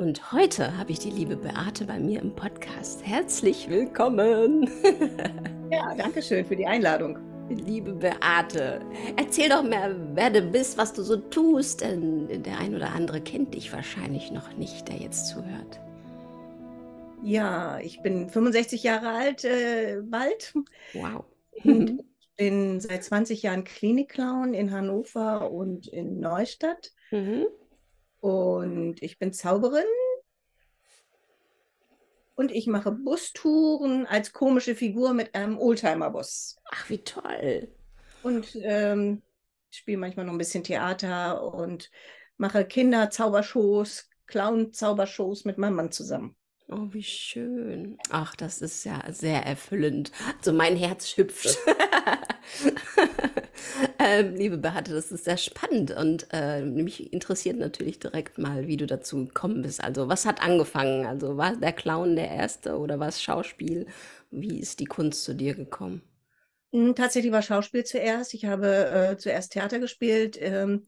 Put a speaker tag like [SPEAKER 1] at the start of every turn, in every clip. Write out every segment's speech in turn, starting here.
[SPEAKER 1] Und heute habe ich die liebe Beate bei mir im Podcast. Herzlich willkommen.
[SPEAKER 2] ja, danke schön für die Einladung.
[SPEAKER 1] Liebe Beate, erzähl doch mal, wer du bist, was du so tust, denn der ein oder andere kennt dich wahrscheinlich noch nicht, der jetzt zuhört.
[SPEAKER 2] Ja, ich bin 65 Jahre alt, äh, bald.
[SPEAKER 1] Wow.
[SPEAKER 2] Und ich bin seit 20 Jahren Klinikclown in Hannover und in Neustadt. Mhm. Und ich bin Zauberin. Und ich mache Bustouren als komische Figur mit einem Oldtimer-Bus.
[SPEAKER 1] Ach, wie toll.
[SPEAKER 2] Und ähm, spiele manchmal noch ein bisschen Theater und mache Kinder-Zaubershows, Clown-Zaubershows mit meinem Mann zusammen.
[SPEAKER 1] Oh, wie schön. Ach, das ist ja sehr erfüllend. Also mein Herz hüpft. ähm, liebe Beate, das ist sehr spannend und äh, mich interessiert natürlich direkt mal, wie du dazu gekommen bist. Also was hat angefangen? Also war der Clown der erste oder war es Schauspiel? Wie ist die Kunst zu dir gekommen?
[SPEAKER 2] Hm, tatsächlich war Schauspiel zuerst. Ich habe äh, zuerst Theater gespielt ähm,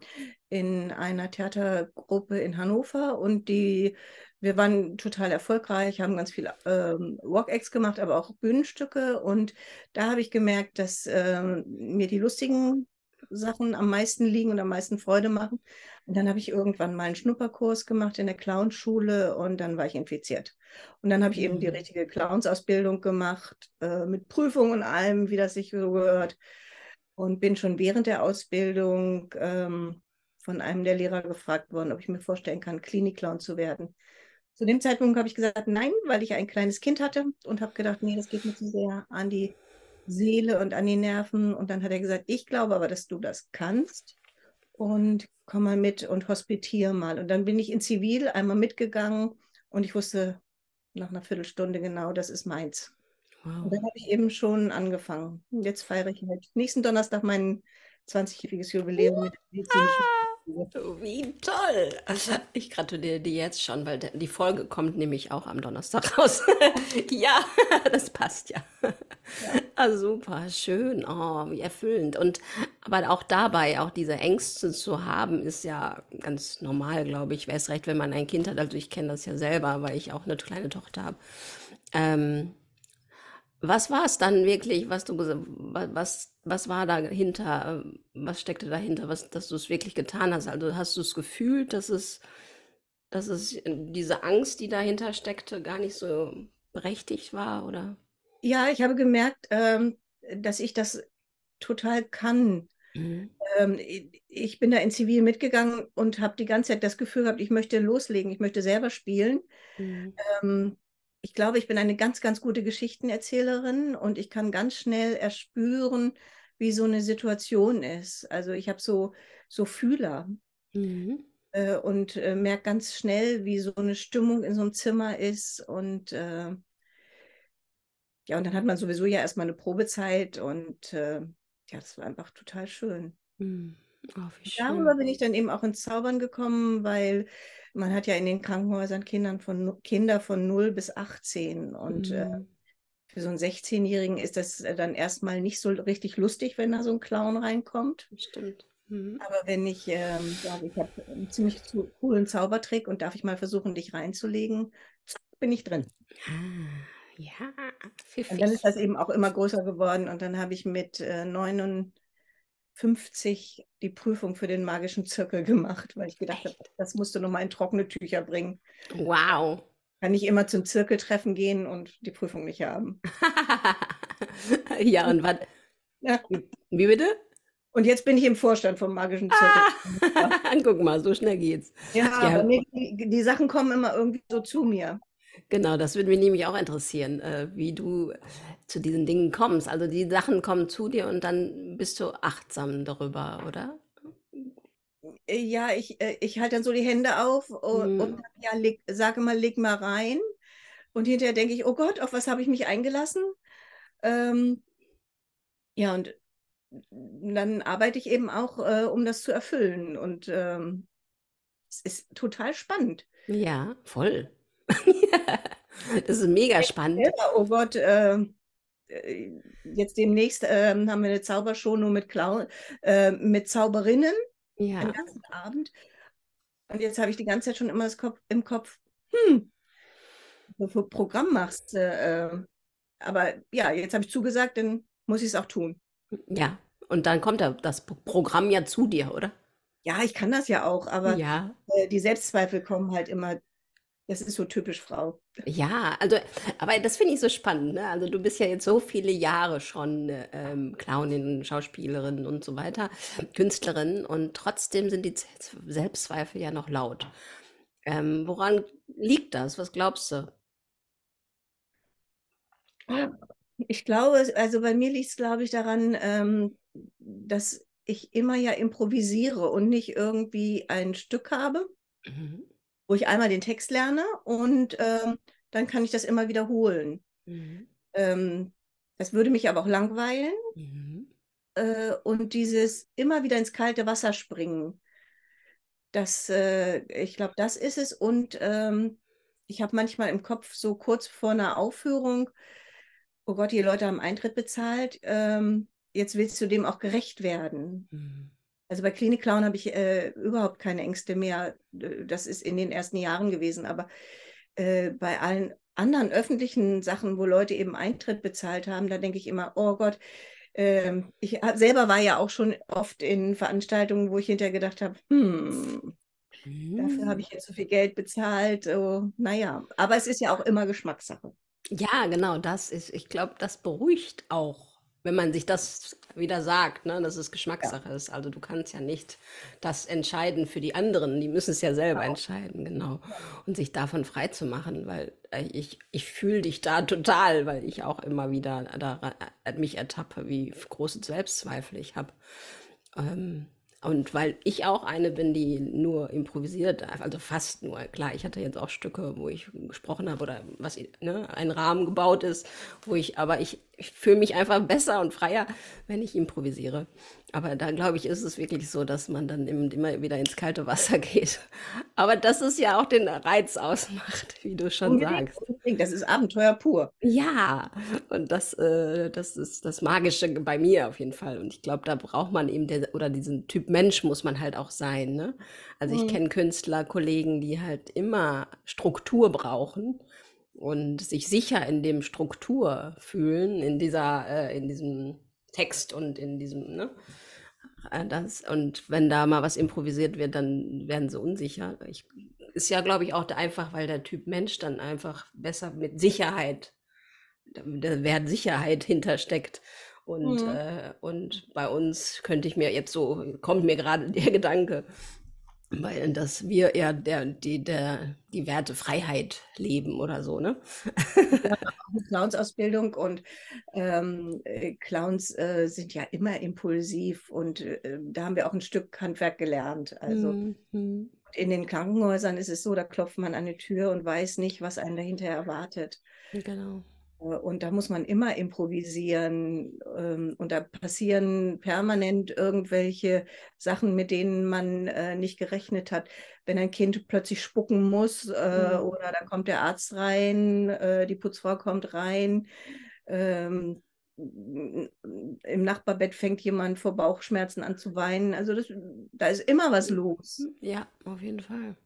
[SPEAKER 2] in einer Theatergruppe in Hannover und die wir waren total erfolgreich, haben ganz viel ähm, Walk-Acts gemacht, aber auch Bühnenstücke. Und da habe ich gemerkt, dass ähm, mir die lustigen Sachen am meisten liegen und am meisten Freude machen. Und dann habe ich irgendwann mal einen Schnupperkurs gemacht in der Clownschule und dann war ich infiziert. Und dann habe ich eben die mhm. richtige Clownsausbildung gemacht, äh, mit Prüfungen und allem, wie das sich so gehört. Und bin schon während der Ausbildung ähm, von einem der Lehrer gefragt worden, ob ich mir vorstellen kann, Klinikclown zu werden. Zu dem Zeitpunkt habe ich gesagt, nein, weil ich ein kleines Kind hatte und habe gedacht, nee, das geht mir zu sehr an die Seele und an die Nerven. Und dann hat er gesagt, ich glaube aber, dass du das kannst und komm mal mit und hospitiere mal. Und dann bin ich in Zivil einmal mitgegangen und ich wusste nach einer Viertelstunde genau, das ist meins. Wow. Und dann habe ich eben schon angefangen. Jetzt feiere ich halt nächsten Donnerstag mein 20-jähriges Jubiläum mit medizinischen
[SPEAKER 1] wie toll! Ich gratuliere dir jetzt schon, weil die Folge kommt nämlich auch am Donnerstag raus. ja, das passt ja. ja. Ah, super, schön, oh, wie erfüllend. Und aber auch dabei, auch diese Ängste zu haben, ist ja ganz normal, glaube ich. Wäre es recht, wenn man ein Kind hat. Also ich kenne das ja selber, weil ich auch eine kleine Tochter habe. Ähm, was war es dann wirklich, was du was, was war dahinter, was steckte dahinter, was, dass du es wirklich getan hast? Also hast du es gefühlt, dass es, dass es diese Angst, die dahinter steckte, gar nicht so berechtigt war, oder?
[SPEAKER 2] Ja, ich habe gemerkt, ähm, dass ich das total kann. Mhm. Ähm, ich bin da in Zivil mitgegangen und habe die ganze Zeit das Gefühl gehabt, ich möchte loslegen, ich möchte selber spielen. Mhm. Ähm, ich glaube, ich bin eine ganz, ganz gute Geschichtenerzählerin und ich kann ganz schnell erspüren, wie so eine Situation ist. Also ich habe so, so Fühler mhm. äh, und äh, merke ganz schnell, wie so eine Stimmung in so einem Zimmer ist. Und äh, ja, und dann hat man sowieso ja erstmal eine Probezeit und äh, ja, das war einfach total schön. Mhm. Oh, Darüber bin ich dann eben auch ins Zaubern gekommen, weil man hat ja in den Krankenhäusern Kindern von, Kinder von 0 bis 18 und äh, mhm. äh, für so einen 16-Jährigen ist das äh, dann erstmal nicht so richtig lustig, wenn da so ein Clown reinkommt.
[SPEAKER 1] Stimmt.
[SPEAKER 2] Mhm. Aber wenn ich ähm, sage, ich habe einen ziemlich coolen Zaubertrick und darf ich mal versuchen, dich reinzulegen, bin ich drin.
[SPEAKER 1] Ah, ja, pfiffig.
[SPEAKER 2] Und dann ist das eben auch immer größer geworden und dann habe ich mit äh, 9 50 die Prüfung für den magischen Zirkel gemacht, weil ich gedacht habe, das musst du nochmal in trockene Tücher bringen.
[SPEAKER 1] Wow.
[SPEAKER 2] Kann ich immer zum Zirkeltreffen gehen und die Prüfung nicht haben.
[SPEAKER 1] ja, und was? Ja. Wie bitte?
[SPEAKER 2] Und jetzt bin ich im Vorstand vom magischen Zirkel.
[SPEAKER 1] Ah, guck mal, so schnell geht's.
[SPEAKER 2] Ja, ja. aber nee, die, die Sachen kommen immer irgendwie so zu mir.
[SPEAKER 1] Genau, das würde mich nämlich auch interessieren, äh, wie du zu diesen Dingen kommst. Also die Sachen kommen zu dir und dann bist du achtsam darüber, oder?
[SPEAKER 2] ja, ich, äh, ich halte dann so die Hände auf und,
[SPEAKER 1] Mhm.
[SPEAKER 2] und ja, leg, sage mal, leg mal rein. Und hinterher denke ich, oh Gott, auf was habe ich mich eingelassen? Ähm, ja, und dann arbeite ich eben auch, äh, um das zu erfüllen. Und ähm, es ist total spannend.
[SPEAKER 1] Ja, voll. Das ist mega spannend.
[SPEAKER 2] Oh Gott, äh, äh, jetzt demnächst äh, haben wir eine Zaubershow nur mit, Clown, äh, mit Zauberinnen den
[SPEAKER 1] Ja.
[SPEAKER 2] ganzen Abend. Und jetzt habe ich die ganze Zeit schon immer das Kopf, im Kopf, hm, was für Programm machst du? Äh, aber ja, jetzt habe ich zugesagt, dann muss ich es auch tun.
[SPEAKER 1] Ja. Und dann kommt das Programm ja zu dir, oder?
[SPEAKER 2] Ja, ich kann das ja auch, aber
[SPEAKER 1] Ja.
[SPEAKER 2] äh, die Selbstzweifel kommen halt immer, das ist so typisch Frau.
[SPEAKER 1] Ja, also, aber das finde ich so spannend, ne? Also du bist ja jetzt so viele Jahre schon äh, ähm, Clownin, Schauspielerin und so weiter, Künstlerin und trotzdem sind die Z- Selbstzweifel ja noch laut. Ähm, woran liegt das? Was glaubst du?
[SPEAKER 2] Ich glaube, also bei mir liegt es, glaube ich, daran, ähm, dass ich immer ja improvisiere und nicht irgendwie ein Stück habe,
[SPEAKER 1] Mhm.
[SPEAKER 2] Wo ich einmal den Text lerne und ähm, dann kann ich das immer wiederholen.
[SPEAKER 1] Mhm.
[SPEAKER 2] Ähm, das würde mich aber auch langweilen
[SPEAKER 1] Mhm.
[SPEAKER 2] äh, und dieses immer wieder ins kalte Wasser springen, das, äh, ich glaube, das ist es. Und ähm, ich habe manchmal im Kopf so kurz vor einer Aufführung, oh Gott, die Leute haben Eintritt bezahlt, ähm, jetzt willst du dem auch gerecht werden.
[SPEAKER 1] Mhm.
[SPEAKER 2] Also bei Klinik Clown habe ich äh, überhaupt keine Ängste mehr. Äh, Das ist in den ersten Jahren gewesen, aber äh, bei allen anderen öffentlichen Sachen, wo Leute eben Eintritt bezahlt haben, da denke ich immer, oh Gott, ähm, ich hab, selber war ja auch schon oft in Veranstaltungen, wo ich hinterher gedacht habe, hm, dafür habe
[SPEAKER 1] Mhm.
[SPEAKER 2] ich jetzt so viel Geld bezahlt. Oh, naja, aber es ist ja auch immer Geschmackssache.
[SPEAKER 1] Ja, genau, das ist, ich glaube, das beruhigt auch, wenn man sich das wieder sagt, ne, dass es
[SPEAKER 2] Ja,
[SPEAKER 1] Geschmackssache ist. Also du kannst ja nicht das entscheiden für die anderen, die müssen es ja selber
[SPEAKER 2] genau.
[SPEAKER 1] entscheiden, genau. Und sich davon frei zu machen, weil äh, ich, ich fühle dich da total, weil ich auch immer wieder da mich ertappe, wie große Selbstzweifel ich habe. Ähm, und weil ich auch eine bin, die nur improvisiert, also fast nur. Klar, ich hatte jetzt auch Stücke, wo ich gesprochen habe oder was, ne, ein Rahmen gebaut ist, wo ich, aber ich, ich fühle mich einfach besser und freier, wenn ich improvisiere. Aber da glaube ich, ist es wirklich so, dass man dann im- immer wieder ins kalte Wasser geht. Aber das ist ja auch den Reiz ausmacht, wie du schon
[SPEAKER 2] Unbedingt,
[SPEAKER 1] sagst.
[SPEAKER 2] unbedingt. Das ist Abenteuer pur.
[SPEAKER 1] Ja, und das, äh, das ist das Magische bei mir auf jeden Fall. Und ich glaube, da braucht man eben, der, oder diesen Typ Mensch muss man halt auch sein, ne? Also ich
[SPEAKER 2] Mhm.
[SPEAKER 1] kenne Künstler, Kollegen, die halt immer Struktur brauchen und sich sicher in dem Struktur fühlen, in dieser, äh, in diesem Text und in diesem, ne? Äh, Das, und wenn da mal was improvisiert wird, dann werden sie unsicher. Ich, ist ja, glaube ich, auch einfach, weil der Typ Mensch dann einfach besser mit Sicherheit, da der Wert Sicherheit hintersteckt. Und,
[SPEAKER 2] Mhm.
[SPEAKER 1] äh, und bei uns könnte ich mir jetzt so, kommt mir gerade der Gedanke, weil dass wir eher der, die, der, die Werte Freiheit leben oder so, ne?
[SPEAKER 2] Ja, auch eine Clownsausbildung und ähm, äh, Clowns äh, sind ja immer impulsiv und äh, da haben wir auch ein Stück Handwerk gelernt. Also
[SPEAKER 1] Mhm.
[SPEAKER 2] in den Krankenhäusern ist es so, da klopft man an die Tür und weiß nicht, was einen dahinter erwartet.
[SPEAKER 1] Genau.
[SPEAKER 2] Äh, Und da muss man immer improvisieren. ähm, Und da passieren permanent irgendwelche Sachen, mit denen man äh, nicht gerechnet hat. Wenn ein Kind plötzlich spucken muss äh,
[SPEAKER 1] Mhm.
[SPEAKER 2] oder da kommt der Arzt rein, die Putzfrau kommt rein. ähm, Im Nachbarbett fängt jemand vor Bauchschmerzen an zu weinen. Also das, da ist immer was los.
[SPEAKER 1] Ja, auf jeden Fall.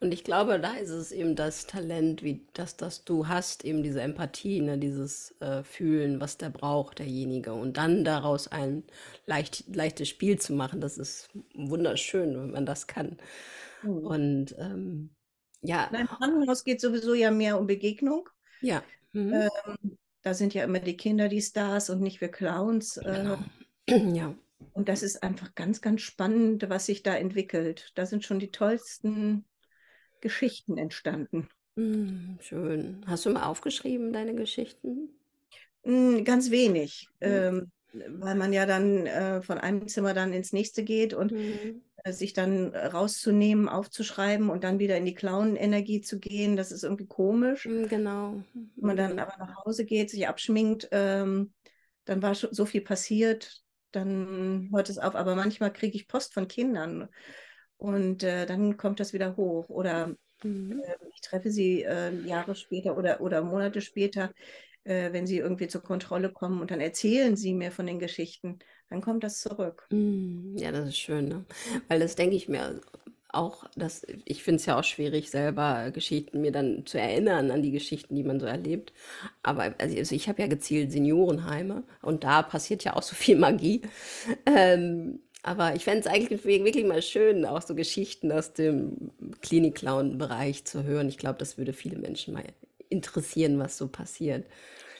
[SPEAKER 1] Und ich glaube, da ist es eben das Talent, wie das, das du hast, eben diese Empathie, ne, dieses äh, Fühlen, was der braucht, derjenige. Und dann daraus ein leicht, leichtes Spiel zu machen, das ist wunderschön, wenn man das kann.
[SPEAKER 2] Hm.
[SPEAKER 1] Und ähm, ja,
[SPEAKER 2] Nein, Im Krankenhaus geht sowieso ja mehr um Begegnung.
[SPEAKER 1] ja. Mhm.
[SPEAKER 2] Ähm, da sind ja immer die Kinder die Stars und nicht wir Clowns. Äh,
[SPEAKER 1] Genau. Ja.
[SPEAKER 2] und das ist einfach ganz, ganz spannend, was sich da entwickelt. Da sind schon die tollsten Geschichten entstanden.
[SPEAKER 1] Mm, schön. Hast du mal aufgeschrieben, deine Geschichten?
[SPEAKER 2] Mm, Ganz wenig.
[SPEAKER 1] Ja.
[SPEAKER 2] Ähm, weil man ja dann äh, von einem Zimmer dann ins nächste geht und
[SPEAKER 1] Mhm.
[SPEAKER 2] äh, sich dann rauszunehmen, aufzuschreiben und dann wieder in die Clown-Energie zu gehen, das ist irgendwie komisch.
[SPEAKER 1] Mm, Genau.
[SPEAKER 2] Wenn man dann
[SPEAKER 1] Mhm.
[SPEAKER 2] aber nach Hause geht, sich abschminkt, ähm, dann war schon so viel passiert, dann hört es auf. Aber manchmal kriege ich Post von Kindern und äh, dann kommt das wieder hoch. Oder
[SPEAKER 1] Mhm.
[SPEAKER 2] äh, ich treffe sie äh, Jahre später oder, oder Monate später, äh, wenn sie irgendwie zur Kontrolle kommen und dann erzählen sie mir von den Geschichten, dann kommt das zurück.
[SPEAKER 1] Mm, Ja, das ist schön, ne? Weil das denke ich mir auch, dass ich finde es ja auch schwierig, selber Geschichten mir dann zu erinnern an die Geschichten, die man so erlebt. Aber also also ich habe ja gezielt Seniorenheime und da passiert ja auch so viel Magie. Ähm, aber ich fände es eigentlich wir- wirklich mal schön, auch so Geschichten aus dem Klinik-Clown-Bereich zu hören. Ich glaube, das würde viele Menschen mal interessieren, was so passiert.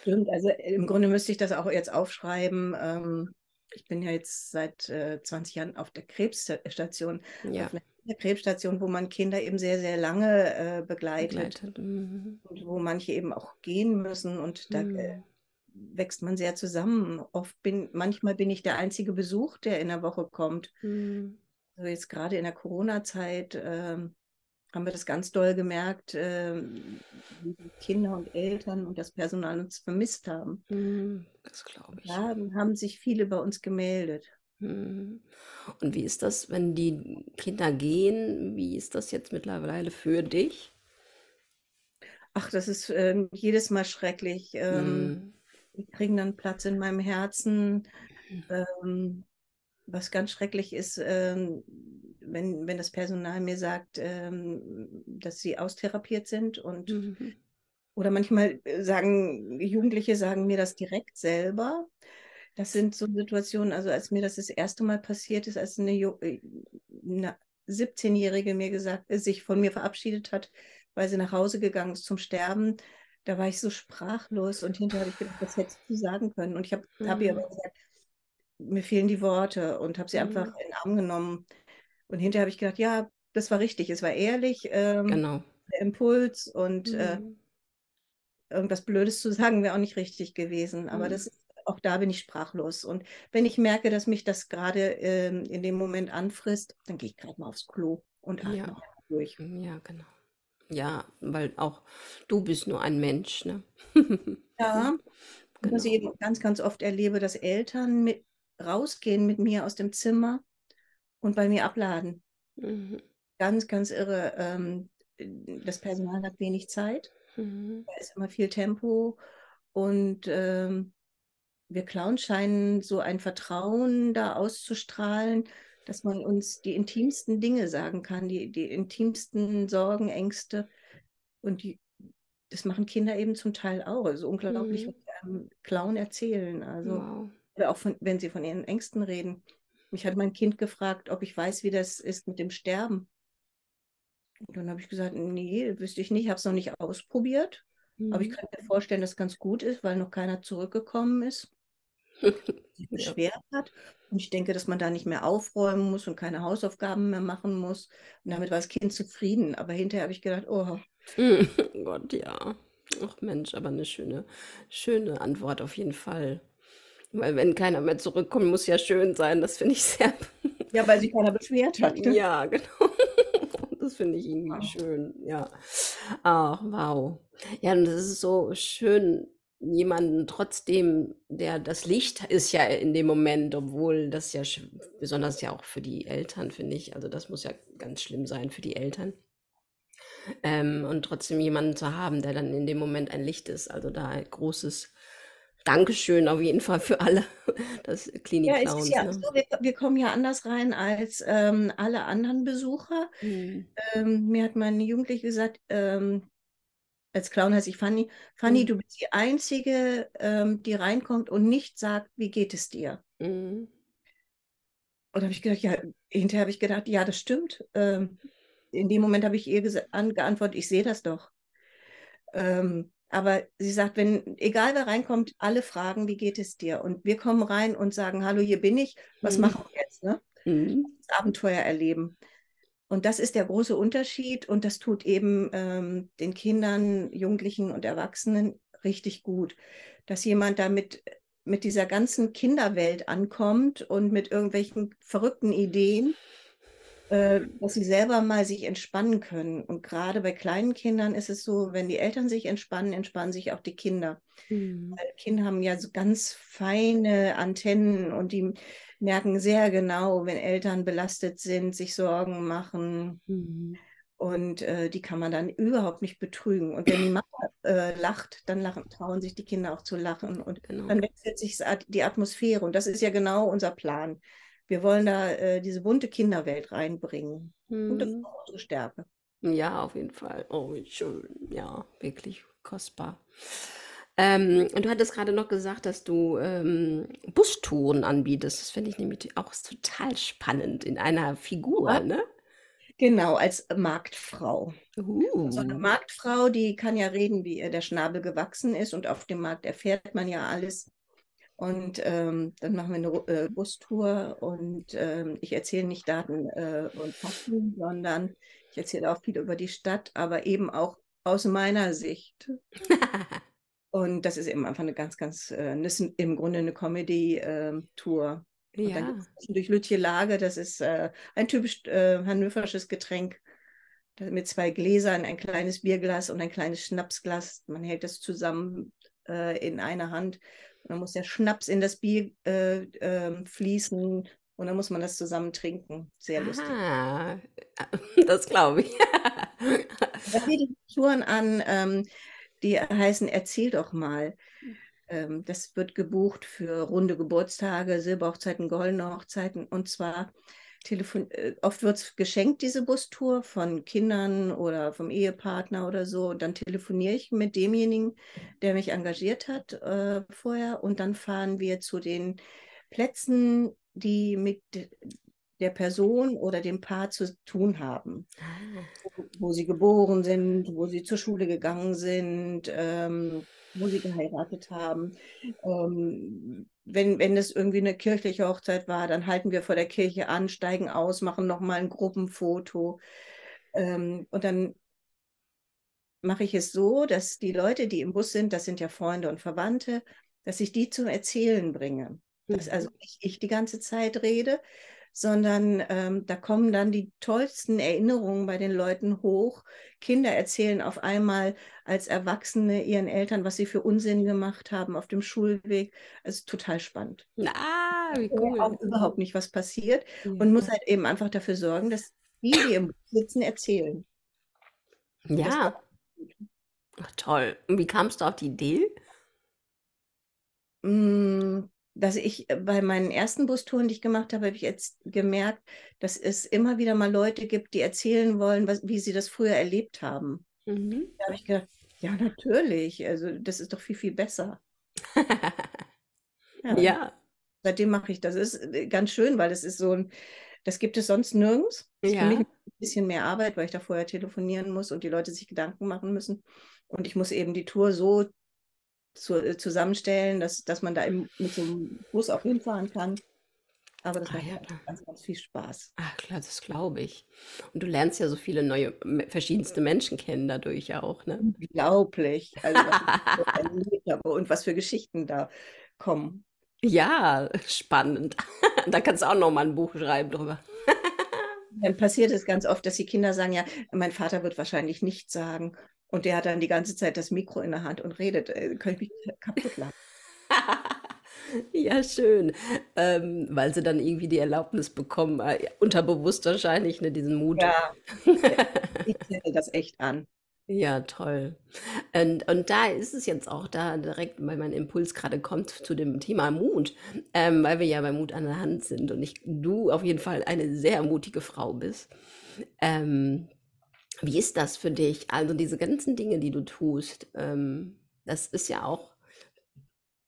[SPEAKER 2] Stimmt, also im Grunde müsste ich das auch jetzt aufschreiben. Ähm, ich bin ja jetzt seit äh, 20 Jahren auf der Krebsstation,
[SPEAKER 1] Ja,
[SPEAKER 2] auf einer Krebsstation, wo man Kinder eben sehr, sehr lange äh, begleitet
[SPEAKER 1] begleitet. Mhm.
[SPEAKER 2] und wo manche eben auch gehen müssen und da äh,
[SPEAKER 1] Mhm.
[SPEAKER 2] Wächst man sehr zusammen. Oft bin, manchmal bin ich der einzige Besuch, der in der Woche kommt.
[SPEAKER 1] Mhm.
[SPEAKER 2] Also jetzt gerade in der Corona-Zeit ähm, haben wir das ganz doll gemerkt, ähm, wie die Kinder und Eltern und das Personal uns vermisst haben.
[SPEAKER 1] Mhm. Das glaube ich.
[SPEAKER 2] Da haben sich viele bei uns gemeldet.
[SPEAKER 1] Mhm. Und wie ist das, wenn die Kinder gehen? Wie ist das jetzt mittlerweile für dich?
[SPEAKER 2] Ach, das ist ähm, jedes Mal schrecklich. Ähm,
[SPEAKER 1] Mhm.
[SPEAKER 2] Die kriegen dann Platz in meinem Herzen. Ähm, was ganz schrecklich ist, ähm, wenn, wenn das Personal mir sagt, ähm, dass sie austherapiert sind und
[SPEAKER 1] Mhm.
[SPEAKER 2] oder manchmal äh, sagen Jugendliche sagen mir das direkt selber. Das sind so Situationen, also als mir das das erste Mal passiert ist, als eine, äh, eine 17-Jährige mir gesagt, äh, sich von mir verabschiedet hat, weil sie nach Hause gegangen ist zum Sterben, da war ich so sprachlos und hinterher habe ich gedacht, das hättest du sagen können. Und ich habe hab ihr
[SPEAKER 1] Mhm.
[SPEAKER 2] aber gesagt, mir fehlen die Worte und habe sie einfach
[SPEAKER 1] Mhm.
[SPEAKER 2] in den Arm genommen. Und hinterher habe ich gedacht, ja, das war richtig, es war ehrlich, ähm,
[SPEAKER 1] Genau.
[SPEAKER 2] der Impuls und äh,
[SPEAKER 1] Mhm.
[SPEAKER 2] irgendwas Blödes zu sagen wäre auch nicht richtig gewesen. Aber
[SPEAKER 1] Mhm.
[SPEAKER 2] das ist, auch da bin ich sprachlos. Und wenn ich merke, dass mich das gerade ähm, in dem Moment anfrisst, dann gehe ich gerade mal aufs Klo und atme
[SPEAKER 1] Ja.
[SPEAKER 2] durch.
[SPEAKER 1] Ja, genau. Ja, weil auch du bist nur ein Mensch, ne?
[SPEAKER 2] Ja, und was ich
[SPEAKER 1] Genau.
[SPEAKER 2] ganz, ganz oft erlebe, dass Eltern mit, rausgehen mit mir aus dem Zimmer und bei mir abladen.
[SPEAKER 1] Mhm.
[SPEAKER 2] Ganz, ganz irre. Ähm, das Personal hat wenig Zeit,
[SPEAKER 1] Mhm.
[SPEAKER 2] da ist immer viel Tempo und ähm, wir Clowns scheinen so ein Vertrauen da auszustrahlen, dass man uns die intimsten Dinge sagen kann, die, die intimsten Sorgen, Ängste. Und die, das machen Kinder eben zum Teil auch. Ist unglaublich,
[SPEAKER 1] Mhm.
[SPEAKER 2] was Clown erzählen. Also,
[SPEAKER 1] Wow.
[SPEAKER 2] oder auch von, wenn sie von ihren Ängsten reden. Mich hat mein Kind gefragt, ob ich weiß, wie das ist mit dem Und dann habe ich gesagt, nee, wüsste ich nicht, habe es noch nicht ausprobiert. Aber ich
[SPEAKER 1] Mhm.
[SPEAKER 2] kann mir vorstellen, dass es ganz gut ist, weil noch keiner zurückgekommen ist, sich beschwert hat. Und ich denke, dass man da nicht mehr aufräumen muss und keine Hausaufgaben mehr machen muss. Und damit war das Kind zufrieden. Aber hinterher habe ich gedacht, oh.
[SPEAKER 1] Gott, ja. Ach Mensch, aber eine schöne, schöne Antwort auf jeden Fall. Weil wenn keiner mehr zurückkommt, muss ja schön sein. Das finde ich sehr.
[SPEAKER 2] ja, weil sich keiner beschwert hat. Ne?
[SPEAKER 1] Ja, genau. Das finde ich irgendwie
[SPEAKER 2] Wow.
[SPEAKER 1] schön. Ja. Ach, wow. Ja, und das ist so schön, jemanden trotzdem, der das Licht ist ja in dem Moment, obwohl das ja besonders ja auch für die Eltern, finde ich. Also das muss ja ganz schlimm sein für die Eltern. Ähm, und trotzdem jemanden zu haben, der dann in dem Moment ein Licht ist. Also da ein großes Dankeschön auf jeden Fall für alle, das
[SPEAKER 2] Ja, es ist ja
[SPEAKER 1] ne?
[SPEAKER 2] so, wir, wir kommen ja anders rein als ähm, alle anderen Besucher.
[SPEAKER 1] Mhm.
[SPEAKER 2] Ähm, mir hat meine Jugendliche gesagt, ähm, als Clown heiße ich Fanny, Fanny,
[SPEAKER 1] Mhm.
[SPEAKER 2] du bist die Einzige, ähm, die reinkommt und nicht sagt, wie geht es dir?
[SPEAKER 1] Mhm.
[SPEAKER 2] Und da habe ich gedacht, ja, hinterher habe ich gedacht, ja, das stimmt. Ähm, in dem Moment habe ich ihr geantwortet, ich sehe das doch. Ähm, aber sie sagt, wenn, egal wer reinkommt, alle fragen, wie geht es dir? Und wir kommen rein und sagen, hallo, hier bin ich, was
[SPEAKER 1] Mhm.
[SPEAKER 2] machen wir jetzt? Ne?
[SPEAKER 1] Mhm.
[SPEAKER 2] Das Abenteuer erleben. Und das ist der große Unterschied und das tut eben ähm, den Kindern, Jugendlichen und Erwachsenen richtig gut, dass jemand damit mit dieser ganzen Kinderwelt ankommt und mit irgendwelchen verrückten Ideen, äh, dass sie selber mal sich entspannen können. Und gerade bei kleinen Kindern ist es so, wenn die Eltern sich entspannen, entspannen sich auch die Kinder. Mhm. Weil Kinder haben ja so ganz feine Antennen und die merken sehr genau, wenn Eltern belastet sind, sich Sorgen machen. Mhm. Und äh, die kann man dann überhaupt nicht betrügen. Und wenn die Mama äh, lacht, dann lachen, trauen sich die Kinder auch zu lachen. Und genau. dann wechselt sich die Atmosphäre. Und das ist ja genau unser Plan. Wir wollen da äh, diese bunte Kinderwelt reinbringen. Mhm. Und das ist auch unsere Stärke.
[SPEAKER 1] Ja, auf jeden Fall. Oh, schön. Ja, wirklich kostbar. Ähm, und du hattest gerade noch gesagt, dass du ähm, Bustouren anbietest. Das finde ich nämlich auch total spannend in einer Figur, ja. ne?
[SPEAKER 2] Genau, als Marktfrau. Uh. So eine Marktfrau, die kann ja reden, wie ihr der Schnabel gewachsen ist und auf dem Markt erfährt man ja alles. Und ähm, dann machen wir eine äh, Bustour und ähm, ich erzähle nicht Daten äh, und Fakten, sondern ich erzähle auch viel über die Stadt, aber eben auch aus meiner Sicht. und das ist eben einfach eine ganz, ganz, äh, ist im Grunde eine Comedy-Tour. Ähm, und ja. dann durch Lütje Lage, das ist äh, ein typisch äh, hannoversches Getränk mit zwei Gläsern, ein kleines Bierglas und ein kleines Schnapsglas. Man hält das zusammen äh, in einer Hand. Und dann muss der Schnaps in das Bier äh, ähm, fließen und dann muss man das zusammen trinken. Sehr lustig.
[SPEAKER 1] Ah, das glaube ich.
[SPEAKER 2] da bieten Touren an, ähm, die heißen Erzähl doch mal. Ähm, das wird gebucht für runde Geburtstage, Silberhochzeiten, goldene Hochzeiten. Und zwar Telefon äh, oft wird es geschenkt, diese Bustour von Kindern oder vom Ehepartner oder so. Und dann telefoniere ich mit demjenigen, der mich engagiert hat äh, vorher. Und dann fahren wir zu den Plätzen, die mit der Person oder dem Paar zu tun haben. Ah. Wo sie geboren sind, wo sie zur Schule gegangen sind, ähm, wo sie geheiratet haben. Ähm, wenn, wenn es irgendwie eine kirchliche Hochzeit war, dann halten wir vor der Kirche an, steigen aus, machen nochmal ein Gruppenfoto. Ähm, und dann mache ich es so, dass die Leute, die im Bus sind, das sind ja Freunde und Verwandte, dass ich die zum Erzählen bringe. Dass mhm. also nicht ich die ganze Zeit rede, sondern ähm, da kommen dann die tollsten Erinnerungen bei den Leuten hoch. Kinder erzählen auf einmal als Erwachsene ihren Eltern, was sie für Unsinn gemacht haben auf dem Schulweg. Also total spannend.
[SPEAKER 1] Ah, wie cool.
[SPEAKER 2] Auch überhaupt nicht, was passiert ja. und muss halt eben einfach dafür sorgen, dass die, die im Sitzen, erzählen.
[SPEAKER 1] Ja. Ach, toll. Und wie kamst du auf die Idee?
[SPEAKER 2] Dass ich bei meinen ersten Bustouren, die ich gemacht habe, habe ich jetzt gemerkt, dass es immer wieder mal Leute gibt, die erzählen wollen, was, wie sie das früher erlebt haben. Mhm. Da habe ich gedacht, ja, natürlich. Also das ist doch viel, viel besser.
[SPEAKER 1] ja. ja.
[SPEAKER 2] Seitdem mache ich das. Das ist äh, ganz schön, weil es ist so ein, das gibt es sonst nirgends. Das ja. ist für mich ein bisschen mehr Arbeit, weil ich da vorher telefonieren muss und die Leute sich Gedanken machen müssen. Und ich muss eben die Tour so zu, äh, zusammenstellen, dass, dass man da im, mit so einem Bus auch hinfahren kann. Aber das ah, macht ja. ganz, ganz viel Spaß.
[SPEAKER 1] Ach klar, das glaube ich. Und du lernst ja so viele neue, verschiedenste Menschen kennen dadurch auch, ne?
[SPEAKER 2] Unglaublich. Also, was und was für Geschichten da kommen.
[SPEAKER 1] Ja, spannend. da kannst du auch noch mal ein Buch schreiben drüber.
[SPEAKER 2] Dann passiert es ganz oft, dass die Kinder sagen, ja, mein Vater wird wahrscheinlich nichts sagen. Und der hat dann die ganze Zeit das Mikro in der Hand und redet. Äh, ich mich kaputt lachen.
[SPEAKER 1] ja, schön. Ähm, weil sie dann irgendwie die Erlaubnis bekommen, äh, unterbewusst wahrscheinlich, ne, diesen Mut.
[SPEAKER 2] Ja, ich zähle das echt an.
[SPEAKER 1] Ja, toll. Und, und da ist es jetzt auch da direkt, weil mein Impuls gerade kommt zu dem Thema Mut, ähm, weil wir ja bei Mut an der Hand sind und ich, du auf jeden Fall eine sehr mutige Frau bist. Ähm, wie ist das für dich? Also diese ganzen Dinge, die du tust, ähm, das ist ja auch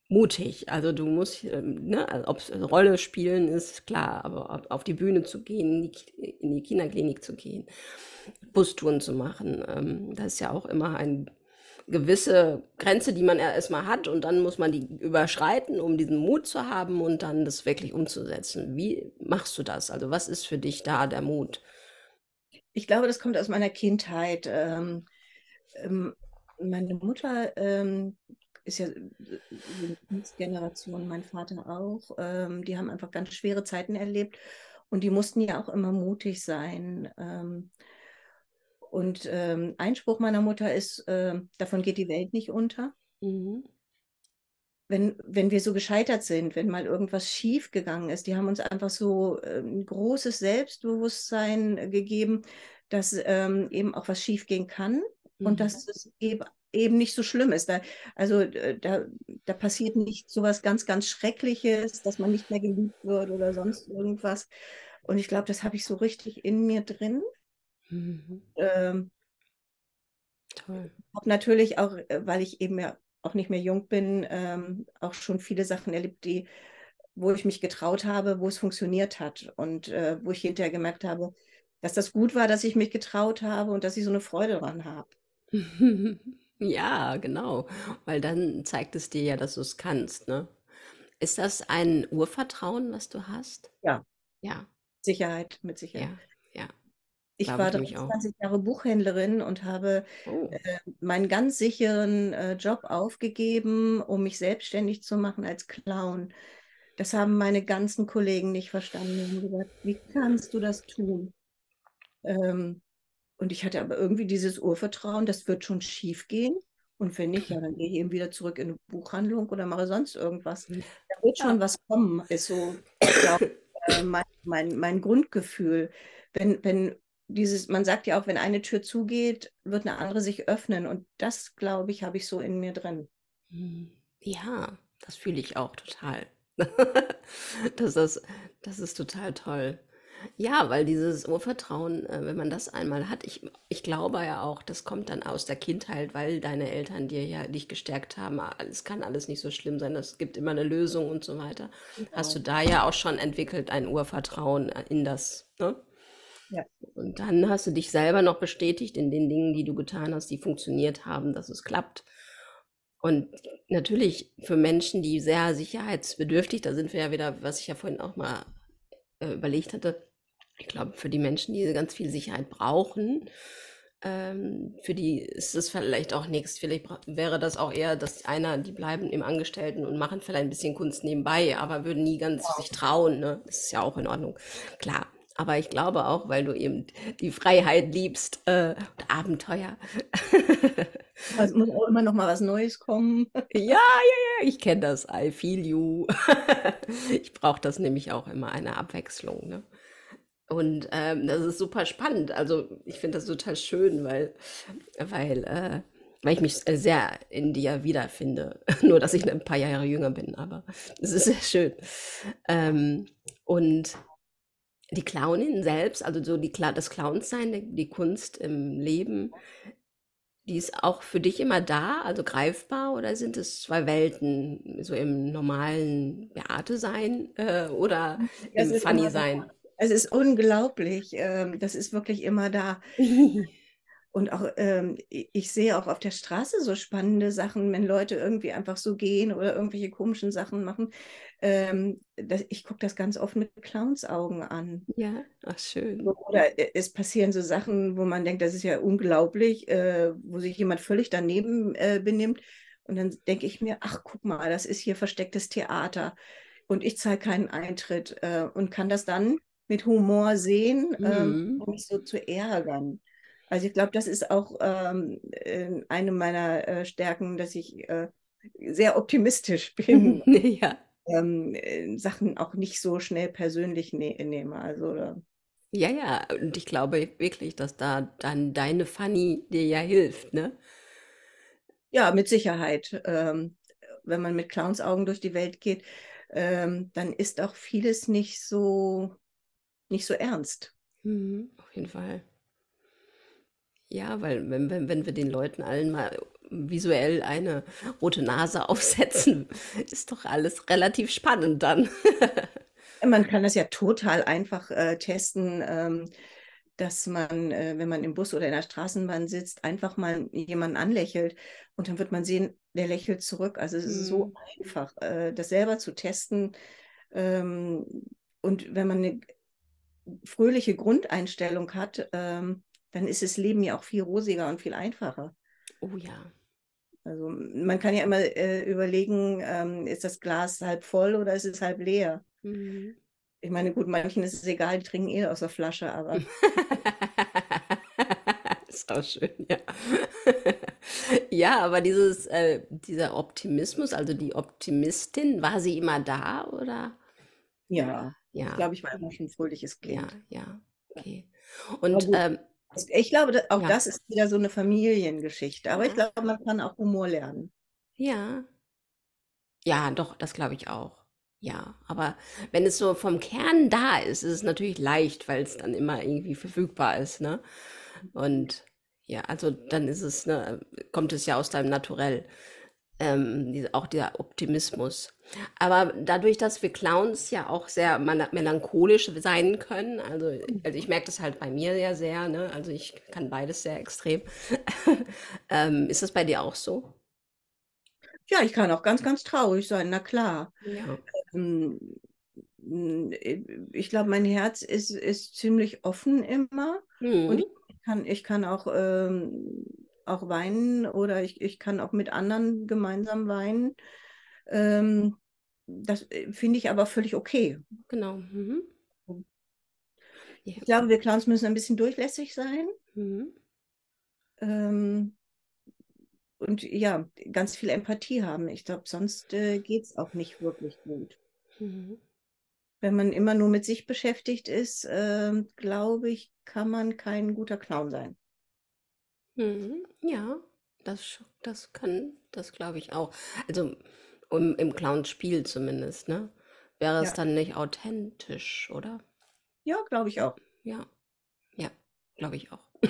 [SPEAKER 1] mutig. Also du musst, ähm, ne, also ob es Rolle spielen ist, klar, aber auf die Bühne zu gehen, in die, in die Kinderklinik zu gehen, Bustouren zu machen, ähm, das ist ja auch immer eine gewisse Grenze, die man erstmal hat und dann muss man die überschreiten, um diesen Mut zu haben und dann das wirklich umzusetzen. Wie machst du das? Also was ist für dich da der Mut?
[SPEAKER 2] Ich glaube, das kommt aus meiner Kindheit. Ähm, ähm, meine Mutter ähm, ist ja eine Generation, mein Vater auch. Ähm, die haben einfach ganz schwere Zeiten erlebt und die mussten ja auch immer mutig sein. Ähm, und ähm, Einspruch meiner Mutter ist, davon geht die Welt nicht unter. Mhm. Wenn, wenn wir so gescheitert sind, wenn mal irgendwas schief gegangen ist, die haben uns einfach so äh, ein großes Selbstbewusstsein gegeben, dass ähm, eben auch was schief gehen kann mhm. und dass es eben, eben nicht so schlimm ist. Da, also äh, da, da passiert nicht so was ganz, ganz Schreckliches, dass man nicht mehr geliebt wird oder sonst irgendwas. Und ich glaube, das habe ich so richtig in mir drin. Mhm. Ähm, Toll. Natürlich auch, äh, weil ich eben ja auch nicht mehr jung bin, ähm, auch schon viele Sachen erlebt, die, wo ich mich getraut habe, wo es funktioniert hat und äh, wo ich hinterher gemerkt habe, dass das gut war, dass ich mich getraut habe und dass ich so eine Freude daran habe.
[SPEAKER 1] Ja, genau, weil dann zeigt es dir ja, dass du es kannst, ne? Ist das ein Urvertrauen, was du hast?
[SPEAKER 2] Ja.
[SPEAKER 1] Ja.
[SPEAKER 2] Sicherheit, mit Sicherheit.
[SPEAKER 1] Ja,
[SPEAKER 2] Ich war ich 23 Jahre Buchhändlerin und habe Oh. äh, meinen ganz sicheren äh, Job aufgegeben, um mich selbstständig zu machen als Clown. Das haben meine ganzen Kollegen nicht verstanden. Die haben gesagt, wie kannst du das tun? Ähm, und ich hatte aber irgendwie dieses Urvertrauen, das wird schon schief gehen. Und wenn nicht, ja, dann gehe ich eben wieder zurück in eine Buchhandlung oder mache sonst irgendwas. Mhm. Da wird schon was kommen, ist so glaub, äh, mein, mein, mein Grundgefühl. Wenn, wenn dieses, man sagt ja auch, wenn eine Tür zugeht, wird eine andere sich öffnen. Und das, glaube ich, habe ich so in mir drin.
[SPEAKER 1] Mhm. Ja, das fühle ich auch total. das, ist, das ist total toll. Ja, weil dieses Urvertrauen, äh, wenn man das einmal hat, ich, ich glaube ja auch, das kommt dann aus der Kindheit, weil deine Eltern dir ja dich gestärkt haben. Es kann alles nicht so schlimm sein, es gibt immer eine Lösung und so weiter. Genau. Hast du da ja auch schon entwickelt, ein Urvertrauen äh, in das. Ne? Ja. Und dann hast du dich selber noch bestätigt in den Dingen, die du getan hast, die funktioniert haben, dass es klappt. Und natürlich für Menschen, die sehr sicherheitsbedürftig, da sind wir ja wieder, was ich ja vorhin auch mal äh, überlegt hatte, ich glaube, für die Menschen, die ganz viel Sicherheit brauchen, ähm, für die ist es vielleicht auch nichts. Vielleicht wäre das auch eher, dass einer, die bleiben im Angestellten und machen vielleicht ein bisschen Kunst nebenbei, aber würden nie ganz ja. sich trauen. Ne? Das ist ja auch in Ordnung. Klar. Aber ich glaube auch, weil du eben die Freiheit liebst äh, und Abenteuer.
[SPEAKER 2] Also muss auch immer noch mal was Neues kommen.
[SPEAKER 1] Ja, ja, ja, ich kenne das. I feel you. ich brauche das nämlich auch immer, eine Abwechslung. Ne? Und ähm, das ist super spannend. Also ich finde das total schön, weil, weil, äh, weil ich mich sehr in dir wiederfinde. Nur, dass ich ein paar Jahre jünger bin, aber es ist sehr schön. Ähm, und die Clownin selbst, also so die, das Clownssein, die, die Kunst im Leben, die ist auch für dich immer da, also greifbar, oder sind es zwei Welten, so im normalen Beate-Sein äh, oder im Funny-Sein?
[SPEAKER 2] Es ist unglaublich. Ähm, das ist wirklich immer da. Und auch, ähm, ich sehe auch auf der Straße so spannende Sachen, wenn Leute irgendwie einfach so gehen oder irgendwelche komischen Sachen machen. Ähm, das, ich gucke das ganz oft mit Clownsaugen an.
[SPEAKER 1] Ja, ach schön.
[SPEAKER 2] Oder äh, es passieren so Sachen, wo man denkt, das ist ja unglaublich, äh, wo sich jemand völlig daneben äh, benimmt. Und dann denke ich mir, ach guck mal, das ist hier verstecktes Theater. Und ich zahle keinen Eintritt äh, und kann das dann mit Humor sehen, ähm, mhm. um mich so zu ärgern. Also ich glaube, das ist auch ähm, äh, eine meiner äh, Stärken, dass ich äh, sehr optimistisch bin. ja. Ähm, äh, Sachen auch nicht so schnell persönlich ne nehme. Also,
[SPEAKER 1] ja, ja, und ich glaube wirklich, dass da dann deine Fanny dir ja hilft, ne?
[SPEAKER 2] Ja, mit Sicherheit. Ähm, wenn man mit Clownsaugen durch die Welt geht, ähm, dann ist auch vieles nicht so nicht so ernst.
[SPEAKER 1] Mhm, auf jeden Fall. Ja, weil wenn, wenn, wenn wir den Leuten allen mal visuell eine rote Nase aufsetzen, ist doch alles relativ spannend dann.
[SPEAKER 2] Man kann das ja total einfach äh, testen, ähm, dass man, äh, wenn man im Bus oder in der Straßenbahn sitzt, einfach mal jemanden anlächelt und dann wird man sehen, der lächelt zurück. Also es ist mhm. so einfach, äh, das selber zu testen. Ähm, und wenn man eine fröhliche Grundeinstellung hat, ähm, dann ist das Leben ja auch viel rosiger und viel einfacher.
[SPEAKER 1] Oh ja.
[SPEAKER 2] Also man kann ja immer äh, überlegen, ähm, ist das Glas halb voll oder ist es halb leer? Mhm. Ich meine, gut, manchen ist es egal, die trinken eh aus der Flasche, aber.
[SPEAKER 1] ist auch schön, ja. ja, aber dieses, äh, dieser Optimismus, also die Optimistin, war sie immer da, oder?
[SPEAKER 2] Ja, ja. Ich glaube, ich war immer schon ein fröhliches Kind.
[SPEAKER 1] Ja, ja, okay. Und ähm,
[SPEAKER 2] ich glaube, auch ja. das ist wieder so eine Familiengeschichte. Aber ich glaube, man kann auch Humor lernen.
[SPEAKER 1] Ja. Ja, doch, das glaube ich auch. Ja, aber wenn es so vom Kern da ist, ist es natürlich leicht, weil es dann immer irgendwie verfügbar ist, ne? Und ja, also dann ist es, ne, kommt es ja aus deinem Naturell ähm, auch der Optimismus. Aber dadurch, dass wir Clowns ja auch sehr melancholisch sein können, also, also ich merke das halt bei mir ja sehr, ne? also ich kann beides sehr extrem. ähm, ist das bei dir auch so?
[SPEAKER 2] Ja, ich kann auch ganz, ganz traurig sein, na klar.
[SPEAKER 1] Ja.
[SPEAKER 2] Ähm, ich glaube, mein Herz ist, ist ziemlich offen immer. Mhm. Und ich kann, ich kann auch ähm, auch weinen oder ich, ich kann auch mit anderen gemeinsam weinen. Ähm, das äh, finde ich aber völlig okay.
[SPEAKER 1] Genau. Mhm.
[SPEAKER 2] Ich glaube, wir Clowns müssen ein bisschen durchlässig sein. Mhm. Ähm, und ja, ganz viel Empathie haben. Ich glaube, sonst äh, geht es auch nicht wirklich gut. Mhm. Wenn man immer nur mit sich beschäftigt ist, äh, glaube ich, kann man kein guter Clown sein.
[SPEAKER 1] Mhm. Ja, das, das kann, das glaube ich auch. Also im, im Clown-Spiel zumindest, ne? Wäre es Ja, dann nicht authentisch, oder?
[SPEAKER 2] ja, glaube ich auch.
[SPEAKER 1] Ja, ja, glaube ich auch.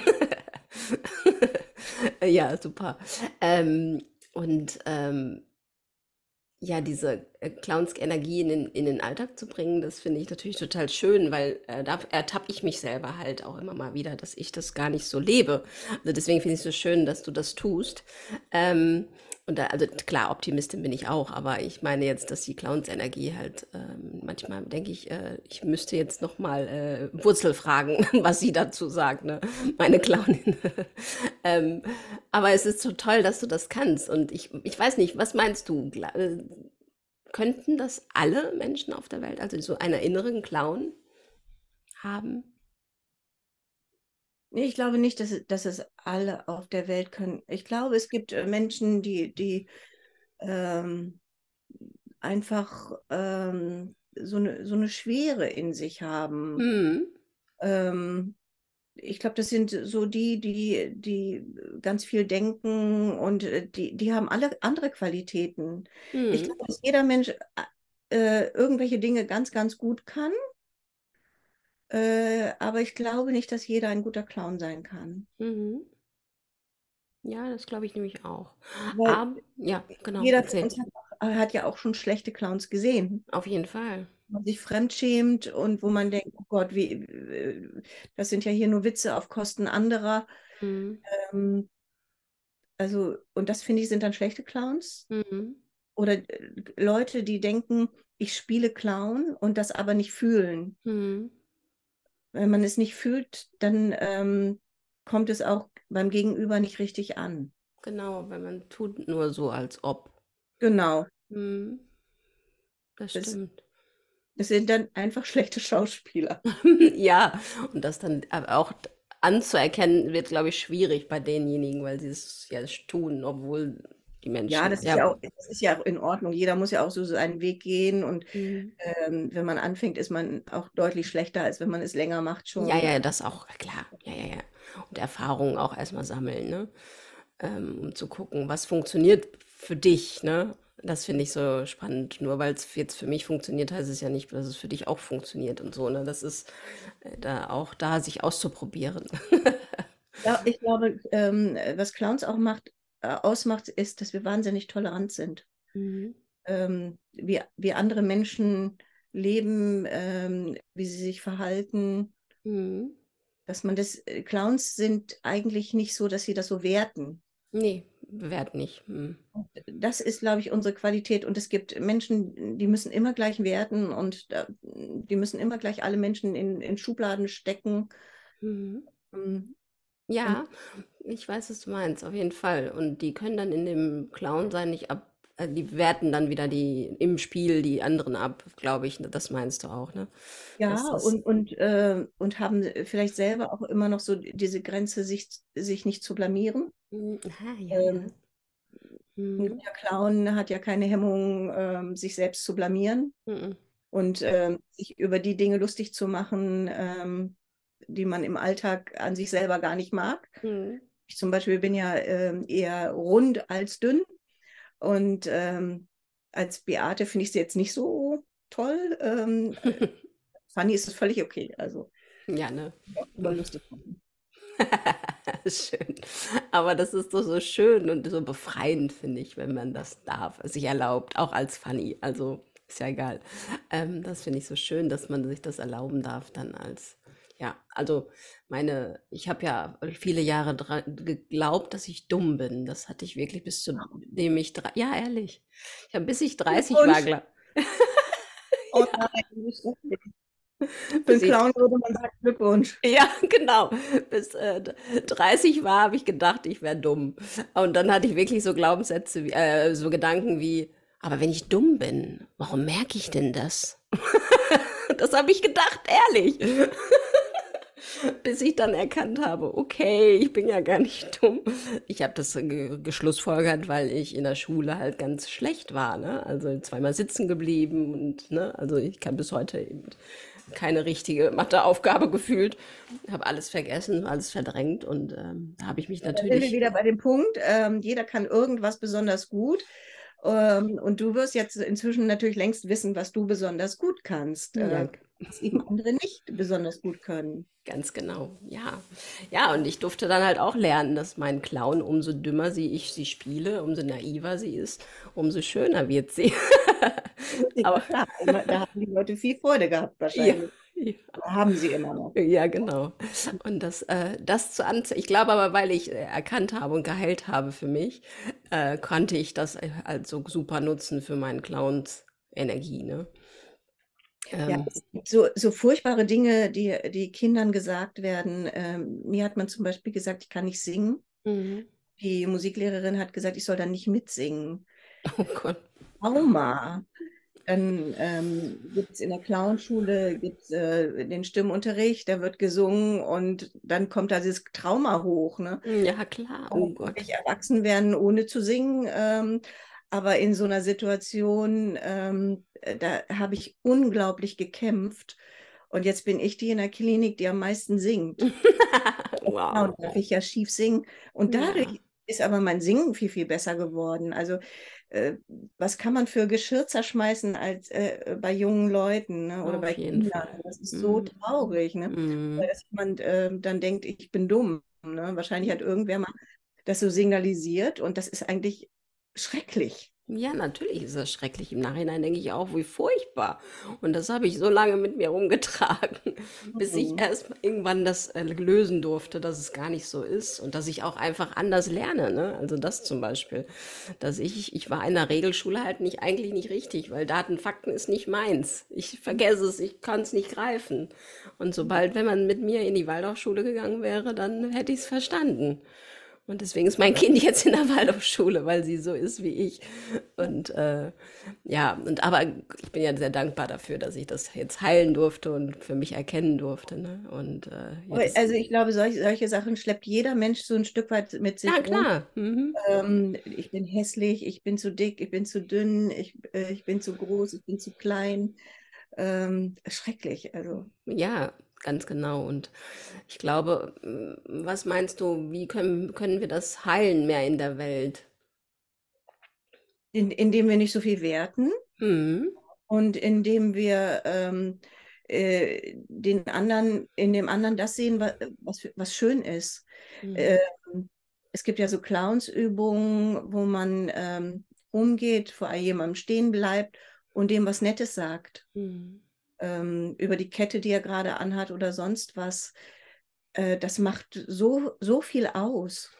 [SPEAKER 1] Ja, super. Ähm, und ähm, ja, diese äh, Clownsk-Energie in den, in den Alltag zu bringen, das finde ich natürlich total schön, weil äh, da ertappe ich mich selber halt auch immer mal wieder, dass ich das gar nicht so lebe. Also deswegen finde ich es so schön, dass du das tust. Ähm, und da, also klar, Optimistin bin ich auch, aber ich meine jetzt, dass die Clowns-Energie halt, ähm, manchmal denke ich, äh, ich müsste jetzt nochmal äh, Wurzel fragen, was sie dazu sagt, ne? meine Clownin. ähm, aber es ist so toll, dass du das kannst. Und ich, ich weiß nicht, was meinst du? Äh, könnten das alle Menschen auf der Welt, also so einen inneren Clown haben?
[SPEAKER 2] Ich glaube nicht, dass, dass es alle auf der Welt können. Ich glaube, es gibt äh, Menschen, die, die ähm, einfach ähm, so, eine, so eine Schwere in sich haben.
[SPEAKER 1] Mhm.
[SPEAKER 2] Ähm, ich glaube, das sind so die, die, die ganz viel denken und äh, die, die haben alle andere Qualitäten. Mhm. Ich glaube, dass jeder Mensch äh, irgendwelche Dinge ganz, ganz gut kann äh, aber ich glaube nicht, dass jeder ein guter Clown sein kann.
[SPEAKER 1] Mhm. Ja, das glaube ich nämlich auch. Aber, ja, genau.
[SPEAKER 2] Jeder von uns hat, hat, ja auch schon schlechte Clowns gesehen.
[SPEAKER 1] Auf jeden Fall.
[SPEAKER 2] Wo man sich fremdschämt und wo man denkt, oh Gott, wie, das sind ja hier nur Witze auf Kosten anderer. Mhm. Ähm, also, und das finde ich, sind dann schlechte Clowns. Mhm. Oder äh, Leute, die denken, ich spiele Clown und das aber nicht fühlen. Mhm wenn man es nicht fühlt, dann ähm, kommt es auch beim Gegenüber nicht richtig an.
[SPEAKER 1] Genau, wenn man tut nur so, als ob.
[SPEAKER 2] Genau.
[SPEAKER 1] Hm. Das, das stimmt.
[SPEAKER 2] Das sind dann einfach schlechte Schauspieler.
[SPEAKER 1] ja, und das dann auch anzuerkennen, wird, glaube ich, schwierig bei denjenigen, weil sie es ja tun, obwohl die Menschen.
[SPEAKER 2] Ja, das ist ja, auch, das ist ja auch in Ordnung. Jeder muss ja auch so seinen Weg gehen und mhm. ähm, wenn man anfängt, ist man auch deutlich schlechter, als wenn man es länger macht schon.
[SPEAKER 1] Ja, ja, das auch, klar. Ja, ja, ja. Und Erfahrungen auch erstmal sammeln, ne? Ähm, um zu gucken, was funktioniert für dich, ne? Das finde ich so spannend. Nur weil es jetzt für mich funktioniert, heißt es ja nicht, dass es für dich auch funktioniert und so. Ne? Das ist äh, da auch da, sich auszuprobieren.
[SPEAKER 2] ja, ich glaube, ähm, was Clowns auch macht, ausmacht, ist, dass wir wahnsinnig tolerant sind. Mhm. Ähm, wie, wie andere Menschen leben, ähm, wie sie sich verhalten. Mhm. Dass man das, äh, Clowns sind eigentlich nicht so, dass sie das so werten.
[SPEAKER 1] Nee, wert nicht. Mhm.
[SPEAKER 2] Das ist, glaube ich, unsere Qualität. Und es gibt Menschen, die müssen immer gleich werten und äh, die müssen immer gleich alle Menschen in, in Schubladen stecken. Mhm. Ähm,
[SPEAKER 1] Ja, ich weiß, was du meinst, auf jeden Fall. Und die können dann in dem Clown-Sein nicht ab, äh, die werten dann wieder die im Spiel die anderen ab, glaube ich. Das meinst du auch, ne?
[SPEAKER 2] Ja,
[SPEAKER 1] das,
[SPEAKER 2] und, und, äh, und haben vielleicht selber auch immer noch so diese Grenze, sich, sich nicht zu blamieren.
[SPEAKER 1] Ah, ja.
[SPEAKER 2] Ähm, ein
[SPEAKER 1] Mhm.
[SPEAKER 2] guter Clown hat ja keine Hemmung, ähm, sich selbst zu blamieren
[SPEAKER 1] Mhm.
[SPEAKER 2] und ähm, sich über die Dinge lustig zu machen, ähm, die man im Alltag an sich selber gar nicht mag.
[SPEAKER 1] Mhm.
[SPEAKER 2] Ich zum Beispiel bin ja ähm, eher rund als dünn und ähm, als Beate finde ich sie jetzt nicht so toll. Ähm, Fanny ist es völlig okay. Also
[SPEAKER 1] Ja, ne?
[SPEAKER 2] über lustig machen.
[SPEAKER 1] Schön. Aber das ist doch so schön und so befreiend, finde ich, wenn man das darf, sich erlaubt, auch als Funny. Also ist ja egal. Ähm, das finde ich so schön, dass man sich das erlauben darf, dann als, ja, also meine, ich habe ja viele Jahre dra- geglaubt, dass ich dumm bin. Das hatte ich wirklich bis zu dem ich, drei- ja, ehrlich. Ich habe bis ich 30 war,
[SPEAKER 2] Glückwunsch.
[SPEAKER 1] glaub,
[SPEAKER 2] Oh einen
[SPEAKER 1] ich
[SPEAKER 2] Clown würde man sagen Glückwunsch.
[SPEAKER 1] Ja, genau. Bis äh, 30 war, habe ich gedacht, ich wäre dumm. Und dann hatte ich wirklich so Glaubenssätze, wie, äh, so Gedanken wie, aber wenn ich dumm bin, warum merke ich denn das? Das habe ich gedacht, ehrlich. Bis ich dann erkannt habe, okay, ich bin ja gar nicht dumm. Ich habe das ge geschlussfolgert, weil ich in der Schule halt ganz schlecht war, ne? Also zweimal sitzen geblieben und, ne? Also ich kann bis heute eben keine richtige Matheaufgabe gefühlt, habe alles vergessen, alles verdrängt und ähm, da habe ich mich
[SPEAKER 2] Da sind wir
[SPEAKER 1] natürlich,
[SPEAKER 2] wieder bei dem Punkt, ähm, jeder kann irgendwas besonders gut. Ähm, und du wirst jetzt inzwischen natürlich längst wissen, was du besonders gut kannst,
[SPEAKER 1] ja,
[SPEAKER 2] äh, was eben andere nicht besonders gut können.
[SPEAKER 1] ganz genau, ja. Ja, und ich durfte dann halt auch lernen, dass mein Clown, umso dümmer sie ich sie spiele, umso naiver sie ist, umso schöner wird sie.
[SPEAKER 2] Ja,
[SPEAKER 1] Aber
[SPEAKER 2] immer- da haben die Leute viel Freude gehabt
[SPEAKER 1] ja,
[SPEAKER 2] wahrscheinlich.
[SPEAKER 1] ja.
[SPEAKER 2] Oder haben sie immer noch.
[SPEAKER 1] Ja, genau. Und das, äh, das zu anze ich glaube aber, weil ich äh, erkannt habe und geheilt habe für mich, äh, konnte ich das äh, halt so super nutzen für meinen Clowns Energie, ne?
[SPEAKER 2] Ja,
[SPEAKER 1] Ähm,
[SPEAKER 2] gibt so, so furchtbare Dinge, die, die Kindern gesagt werden. Ähm, mir hat man zum Beispiel gesagt, ich kann nicht singen.
[SPEAKER 1] mhm.
[SPEAKER 2] Die Musiklehrerin hat gesagt, ich soll dann nicht mitsingen.
[SPEAKER 1] Oh Gott.
[SPEAKER 2] Trauma. Dann ähm, gibt es in der Clownschule gibt's, äh, den Stimmunterricht, da wird gesungen und dann kommt da dieses Trauma hoch. Ne?
[SPEAKER 1] Ja, klar. Oh Gott.
[SPEAKER 2] Wirklich erwachsen werden, ohne zu singen. Ähm, aber in so einer Situation, ähm, äh, da habe ich unglaublich gekämpft. Und jetzt bin ich die in der Klinik, die am meisten singt.
[SPEAKER 1] Wow.
[SPEAKER 2] und darf ich ja schief singen. Und dadurch
[SPEAKER 1] Ja,
[SPEAKER 2] ist aber mein Singen viel, viel besser geworden. Also, was kann man für Geschirr zerschmeißen als äh, bei jungen Leuten ne? oder
[SPEAKER 1] auf
[SPEAKER 2] bei Kindern?
[SPEAKER 1] Fall.
[SPEAKER 2] Das ist so
[SPEAKER 1] Mhm.
[SPEAKER 2] traurig, ne?
[SPEAKER 1] Mhm.
[SPEAKER 2] dass jemand äh, dann denkt, ich bin dumm. Ne? Wahrscheinlich hat irgendwer mal das so signalisiert und das ist eigentlich schrecklich.
[SPEAKER 1] Ja, natürlich ist das schrecklich. Im Nachhinein denke ich auch, wie furchtbar. Und das habe ich so lange mit mir rumgetragen, bis ich
[SPEAKER 2] Mhm.
[SPEAKER 1] erst irgendwann das äh, lösen durfte, dass es gar nicht so ist und dass ich auch einfach anders lerne. Ne? Also das zum Beispiel, dass ich, ich war in der Regelschule halt nicht eigentlich nicht richtig, weil Daten, Fakten ist nicht meins. Ich vergesse es, ich kann es nicht greifen. Und sobald, wenn man mit mir in die Waldorfschule gegangen wäre, dann hätte ich es verstanden. Und deswegen ist mein Kind jetzt in der Waldorfschule, weil sie so ist wie ich. Und äh, ja, und aber ich bin ja sehr dankbar dafür, dass ich das jetzt heilen durfte und für mich erkennen durfte. Ne? Und äh,
[SPEAKER 2] also ich glaube, solche, solche Sachen schleppt jeder Mensch so ein Stück weit mit sich
[SPEAKER 1] ja klar. Mhm.
[SPEAKER 2] Ähm, ich bin hässlich, ich bin zu dick, ich bin zu dünn, ich, äh, ich bin zu groß, ich bin zu klein. Ähm, schrecklich. Also
[SPEAKER 1] Ja, ganz genau. Und ich glaube, m, was meinst du, wie können, können wir das heilen mehr in der Welt?
[SPEAKER 2] in, indem wir nicht so viel werten
[SPEAKER 1] Mhm.
[SPEAKER 2] und indem wir ähm, äh, den anderen, in dem anderen das sehen, was, was, was schön ist.
[SPEAKER 1] Mhm.
[SPEAKER 2] Ähm, es gibt ja so Clownsübungen, wo man ähm, rumgeht, vor jemandem stehen bleibt und dem was Nettes sagt.
[SPEAKER 1] Mhm.
[SPEAKER 2] Ähm, über die Kette, die er gerade anhat oder sonst was. Äh, das macht so, so viel aus.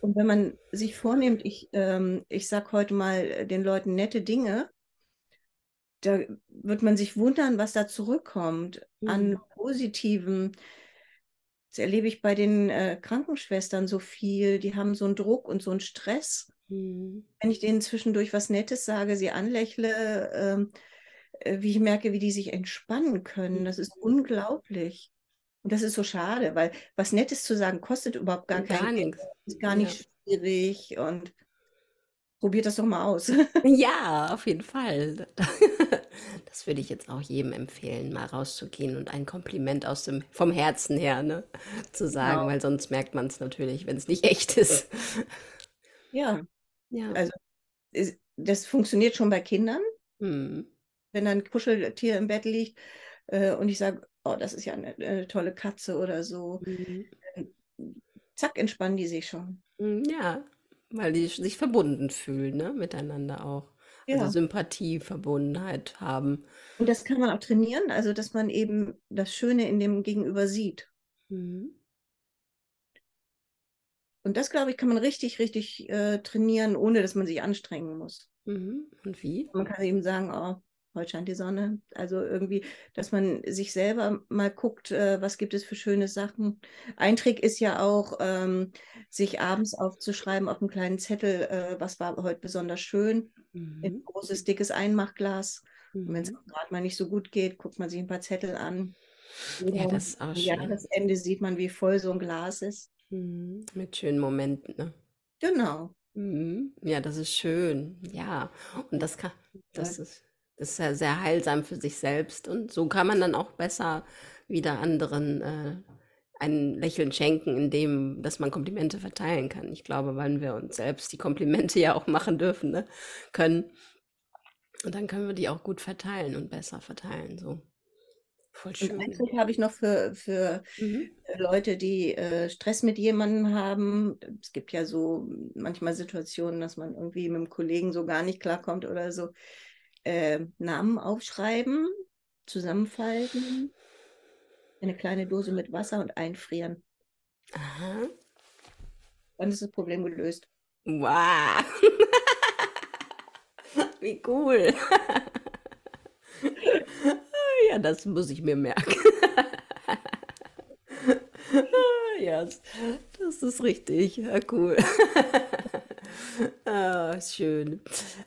[SPEAKER 2] Und wenn man sich vornimmt, ich, ähm, ich sage heute mal den Leuten nette Dinge, da wird man sich wundern, was da zurückkommt an
[SPEAKER 1] Mhm.
[SPEAKER 2] positiven Das erlebe ich bei den äh, Krankenschwestern so viel. Die haben so einen Druck und so einen Stress. Mhm. Wenn ich denen zwischendurch was Nettes sage, sie anlächle, ähm, äh, wie ich merke, wie die sich entspannen können. Das ist unglaublich. Und das ist so schade, weil was Nettes zu sagen kostet überhaupt gar, gar kein nichts. Ist gar nicht ja. schwierig und probiert das doch mal aus.
[SPEAKER 1] Ja, auf jeden Fall. Das würde ich jetzt auch jedem empfehlen, mal rauszugehen und ein Kompliment aus dem, vom Herzen her ne, zu sagen, genau. weil sonst merkt man es natürlich, wenn es nicht echt ist.
[SPEAKER 2] Ja. ja. Also das funktioniert schon bei Kindern. Hm. Wenn ein Kuscheltier im Bett liegt äh, und ich sage, oh, das ist ja eine, eine tolle Katze oder so, mhm. zack, entspannen die sich schon.
[SPEAKER 1] Hm, ja, weil die sich verbunden fühlen, ne, miteinander auch. Also ja. Sympathie, Verbundenheit haben.
[SPEAKER 2] Und das kann man auch trainieren, also dass man eben das Schöne in dem Gegenüber sieht. Mhm. Und das, glaube ich, kann man richtig, richtig äh, trainieren, ohne dass man sich anstrengen muss.
[SPEAKER 1] Mhm. Und wie?
[SPEAKER 2] Man kann eben sagen, oh, heute scheint die Sonne. Also irgendwie, dass man sich selber mal guckt, äh, was gibt es für schöne Sachen. Ein Trick ist ja auch, ähm, sich abends aufzuschreiben auf einem kleinen Zettel, äh, was war heute besonders schön. Mhm. Ein großes, dickes Einmachglas. Mhm. Und wenn es gerade mal nicht so gut geht, guckt man sich ein paar Zettel an.
[SPEAKER 1] Ja, das ist auch schön.
[SPEAKER 2] Jahresende sieht man, wie voll so ein Glas ist.
[SPEAKER 1] Mhm, mit schönen Momenten, ne?
[SPEAKER 2] Genau.
[SPEAKER 1] Mhm. Ja, das ist schön. Ja, und das kann, das ist, das ist ja sehr heilsam für sich selbst und so kann man dann auch besser wieder anderen äh, ein Lächeln schenken, indem, dass man Komplimente verteilen kann. Ich glaube, weil wir uns selbst die Komplimente ja auch machen dürfen, ne, können. Und dann können wir die auch gut verteilen und besser verteilen, so.
[SPEAKER 2] Voll Und einen schön. Trick habe ich noch für, für Mhm. Leute, die äh, Stress mit jemandem haben. Es gibt ja so manchmal Situationen, dass man irgendwie mit einem Kollegen so gar nicht klarkommt oder so. Äh, Namen aufschreiben, zusammenfalten, eine kleine Dose mit Wasser und einfrieren.
[SPEAKER 1] Aha.
[SPEAKER 2] Dann ist das Problem gelöst.
[SPEAKER 1] Wow. Wie cool. Ja, das muss ich mir merken. ja, das ist richtig. Ja, cool. ah, schön.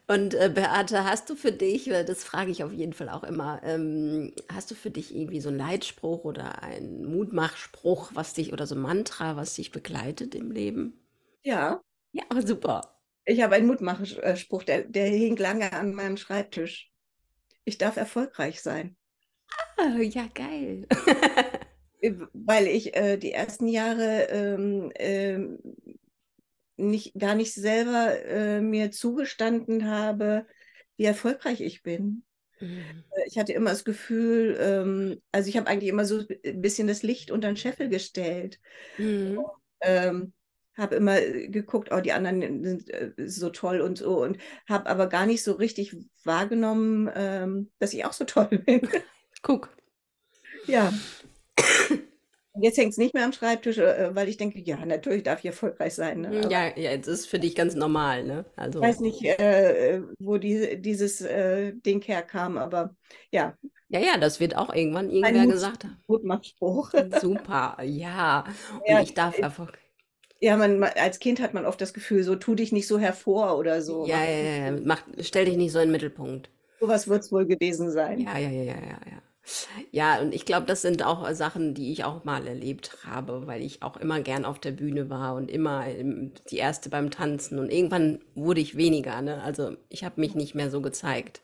[SPEAKER 1] Und äh, Beate, hast du für dich, das frage ich auf jeden Fall auch immer, ähm, hast du für dich irgendwie so einen Leitspruch oder einen Mutmachspruch, was dich oder so ein Mantra, was dich begleitet im Leben?
[SPEAKER 2] Ja.
[SPEAKER 1] Ja, super.
[SPEAKER 2] Ich habe einen Mutmachspruch, der, der hing lange an meinem Schreibtisch. Ich darf erfolgreich sein.
[SPEAKER 1] Ah, ja, geil.
[SPEAKER 2] Äh, weil ich äh, die ersten Jahre ähm, ähm, nicht, gar nicht selber äh, mir zugestanden habe, wie erfolgreich ich bin. Mhm. Äh, ich hatte immer das Gefühl, ähm, also ich habe eigentlich immer so ein bisschen das Licht unter den Scheffel gestellt. Mhm. Ähm, habe immer geguckt, oh, die anderen sind äh, so toll und so und habe aber gar nicht so richtig wahrgenommen, ähm, dass ich auch so toll bin.
[SPEAKER 1] Guck.
[SPEAKER 2] Ja. Jetzt hängt es nicht mehr am Schreibtisch, äh, weil ich denke, ja, natürlich darf ich erfolgreich sein.
[SPEAKER 1] Ne? ja, ja, das ist für dich ganz normal, ne?
[SPEAKER 2] Also. Ich weiß nicht, äh, wo die, dieses äh, Ding herkam, aber ja.
[SPEAKER 1] Ja, ja, das wird auch irgendwann irgendwer gesagt haben.
[SPEAKER 2] Mutmachspruch.
[SPEAKER 1] Super, ja. Und ja, ich darf Erfolg.
[SPEAKER 2] Ja, man, als Kind hat man oft das Gefühl, so tu dich nicht so hervor oder so.
[SPEAKER 1] Ja, ja, ja, Mach, stell dich nicht so in den Mittelpunkt.
[SPEAKER 2] Sowas wird es wohl gewesen sein.
[SPEAKER 1] Ja, ja, ja, ja, ja, ja. Und ich glaube, das sind auch Sachen, die ich auch mal erlebt habe, weil ich auch immer gern auf der Bühne war und immer die Erste beim Tanzen. Und irgendwann wurde ich weniger, ne? Also ich habe mich nicht mehr so gezeigt.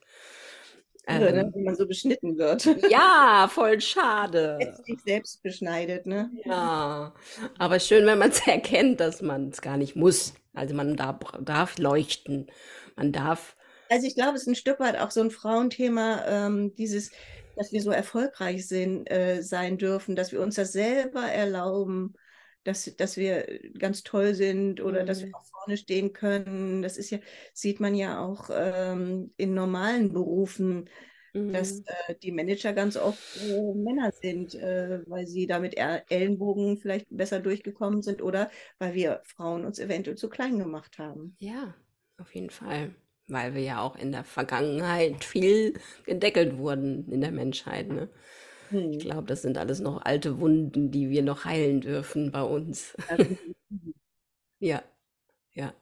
[SPEAKER 2] Ja, ne, ähm, wie man so beschnitten wird.
[SPEAKER 1] Ja, voll schade.
[SPEAKER 2] Jetzt sich selbst beschneidet, ne?
[SPEAKER 1] Ja, aber schön, wenn man es erkennt, dass man es gar nicht muss. Also man darf, darf leuchten, man darf.
[SPEAKER 2] Also ich glaube, es ist ein Stück weit auch so ein Frauenthema, ähm, dieses dass wir so erfolgreich sind, äh, sein dürfen, dass wir uns das selber erlauben, dass, dass wir ganz toll sind oder mhm. dass wir auch mhm. vorne stehen können. Das ist ja, sieht man ja auch ähm, in normalen Berufen, mhm. dass äh, die Manager ganz oft äh, Männer sind, äh, weil sie da mit Ellenbogen vielleicht besser durchgekommen sind oder weil wir Frauen uns eventuell zu klein gemacht haben.
[SPEAKER 1] Ja, auf jeden Fall weil wir ja auch in der Vergangenheit viel gedeckelt wurden in der Menschheit. Ne? Hm. Ich glaube, das sind alles noch alte Wunden, die wir noch heilen dürfen bei uns. ja, ja.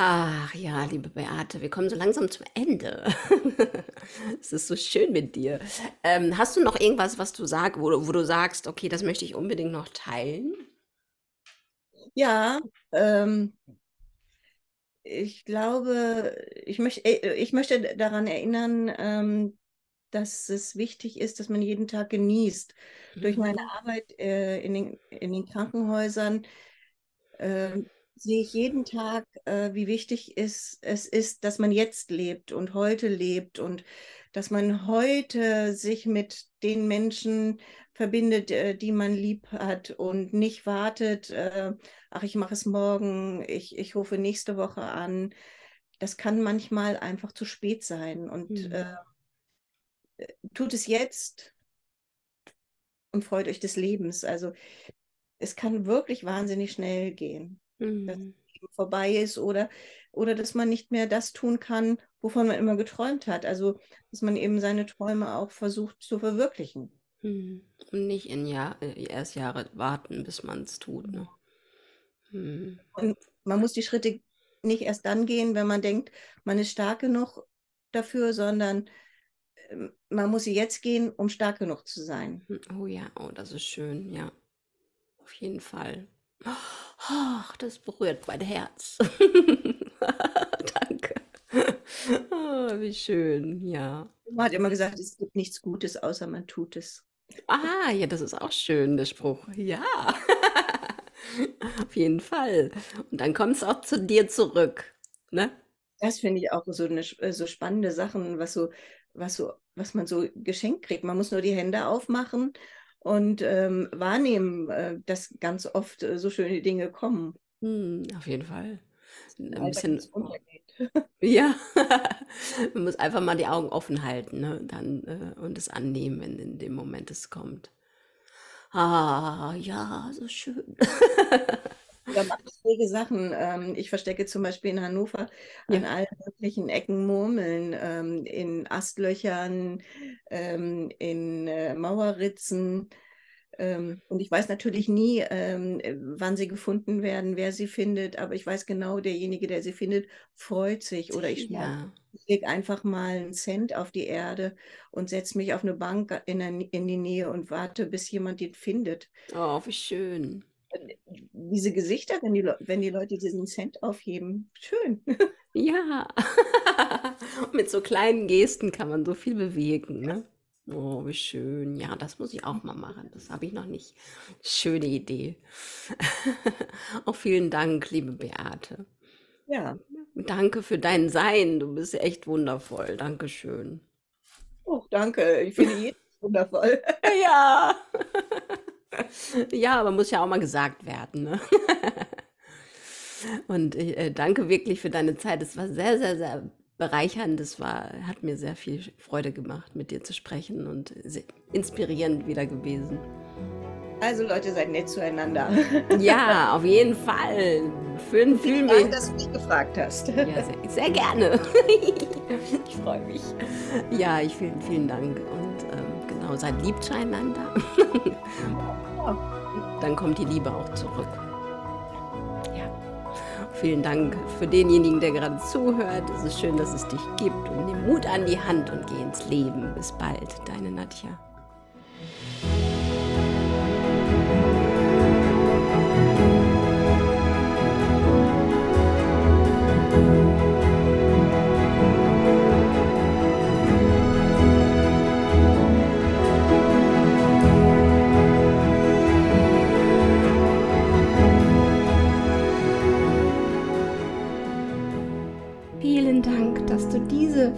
[SPEAKER 1] Ach ja, liebe Beate, wir kommen so langsam zum Ende. es ist so schön mit dir. Ähm, hast du noch irgendwas, was du sagst, wo, wo, du sagst, okay, das möchte ich unbedingt noch teilen?
[SPEAKER 2] Ja, ähm, ich glaube, ich, möcht, äh, ich möchte daran erinnern, ähm, dass es wichtig ist, dass man jeden Tag genießt. Mhm. Durch meine mhm. Arbeit äh, in, den, in den Krankenhäusern äh, sehe ich jeden Tag, äh, wie wichtig ist, es ist, dass man jetzt lebt und heute lebt und dass man heute sich mit den Menschen verbindet, äh, die man lieb hat und nicht wartet, äh, ach, ich mache es morgen, ich, ich rufe nächste Woche an. Das kann manchmal einfach zu spät sein und mhm. tut es jetzt und freut euch des Lebens. Also es kann wirklich wahnsinnig schnell gehen mhm. dass es vorbei ist oder, oder dass man nicht mehr das tun kann, wovon man immer geträumt hat. Also, dass man eben seine Träume auch versucht zu verwirklichen.
[SPEAKER 1] Mhm. Und nicht in Jahr, äh, erst Jahre warten, bis man es tut. Ne?
[SPEAKER 2] Mhm. Und man muss die Schritte nicht erst dann gehen, wenn man denkt, man ist stark genug dafür, sondern ähm, man muss sie jetzt gehen, um stark genug zu sein.
[SPEAKER 1] Hm, oh ja, oh, das ist schön, ja. Auf jeden Fall. Ach, das berührt mein Herz. Oh, wie schön, ja.
[SPEAKER 2] Man hat immer gesagt, es gibt nichts Gutes, außer man tut es.
[SPEAKER 1] Ah, ja, das ist auch schön, der Spruch. Ja. Auf jeden Fall. Und dann kommt es auch zu dir zurück. Ne?
[SPEAKER 2] Das finde ich auch so eine so spannende Sachen, was so, was so, was man so geschenkt kriegt. Man muss nur die Hände aufmachen und ähm, wahrnehmen, äh, dass ganz oft äh, so schöne Dinge kommen.
[SPEAKER 1] Hm, auf jeden Fall. Ein bisschen, ja, man muss einfach mal die Augen offen halten ne? Dann, äh, und es annehmen, wenn in dem Moment es kommt. Ah, ja, so schön.
[SPEAKER 2] Ich schräge Sachen. Ähm, ich verstecke zum Beispiel in Hannover ja. an allen möglichen Ecken Murmeln, ähm, in Astlöchern, ähm, in äh, Mauerritzen. und ich weiß natürlich nie, wann sie gefunden werden, wer sie findet, aber ich weiß genau, derjenige, der sie findet, freut sich. Oder ich, ja. lege einfach mal einen Cent auf die Erde und setze mich auf eine Bank in, der, in die Nähe und warte, bis jemand den findet.
[SPEAKER 1] Oh, wie schön
[SPEAKER 2] diese Gesichter, wenn die, wenn die Leute diesen Cent aufheben. Schön.
[SPEAKER 1] Ja, mit so kleinen Gesten kann man so viel bewegen. Ne? Oh, wie schön. Ja, das muss ich auch mal machen. Das habe ich noch nicht. Schöne Idee. auch vielen Dank, liebe Beate.
[SPEAKER 2] Ja.
[SPEAKER 1] Danke für dein Sein. Du bist echt wundervoll. Dankeschön.
[SPEAKER 2] Oh, danke. Ich finde jeden wundervoll.
[SPEAKER 1] ja. Ja, aber muss ja auch mal gesagt werden. Ne? Und äh, danke wirklich für deine Zeit. Es war sehr, sehr, sehr bereichernd. Es war, hat mir sehr viel Freude gemacht, mit dir zu sprechen und inspirierend wieder gewesen.
[SPEAKER 2] Also Leute, seid nett zueinander.
[SPEAKER 1] Ja, auf jeden Fall. Vielen, vielen
[SPEAKER 2] Dank, dass du mich gefragt hast. Ja,
[SPEAKER 1] sehr, sehr gerne. Ich freue mich. Ja, ich vielen, vielen Dank und ähm, genau, seid lieb zueinander. Dann kommt die Liebe auch zurück. Vielen Dank für denjenigen, der gerade zuhört. Es ist schön, dass es dich gibt. Und nimm Mut an die Hand und geh ins Leben. Bis bald, deine Nadja.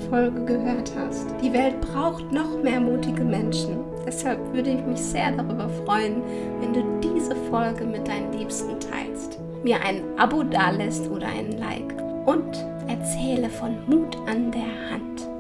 [SPEAKER 1] Folge gehört hast. Die Welt braucht noch mehr mutige Menschen. Deshalb würde ich mich sehr darüber freuen, wenn du diese Folge mit deinen Liebsten teilst. Mir ein Abo dalässt oder ein Like. Und erzähle von Mut an der Hand.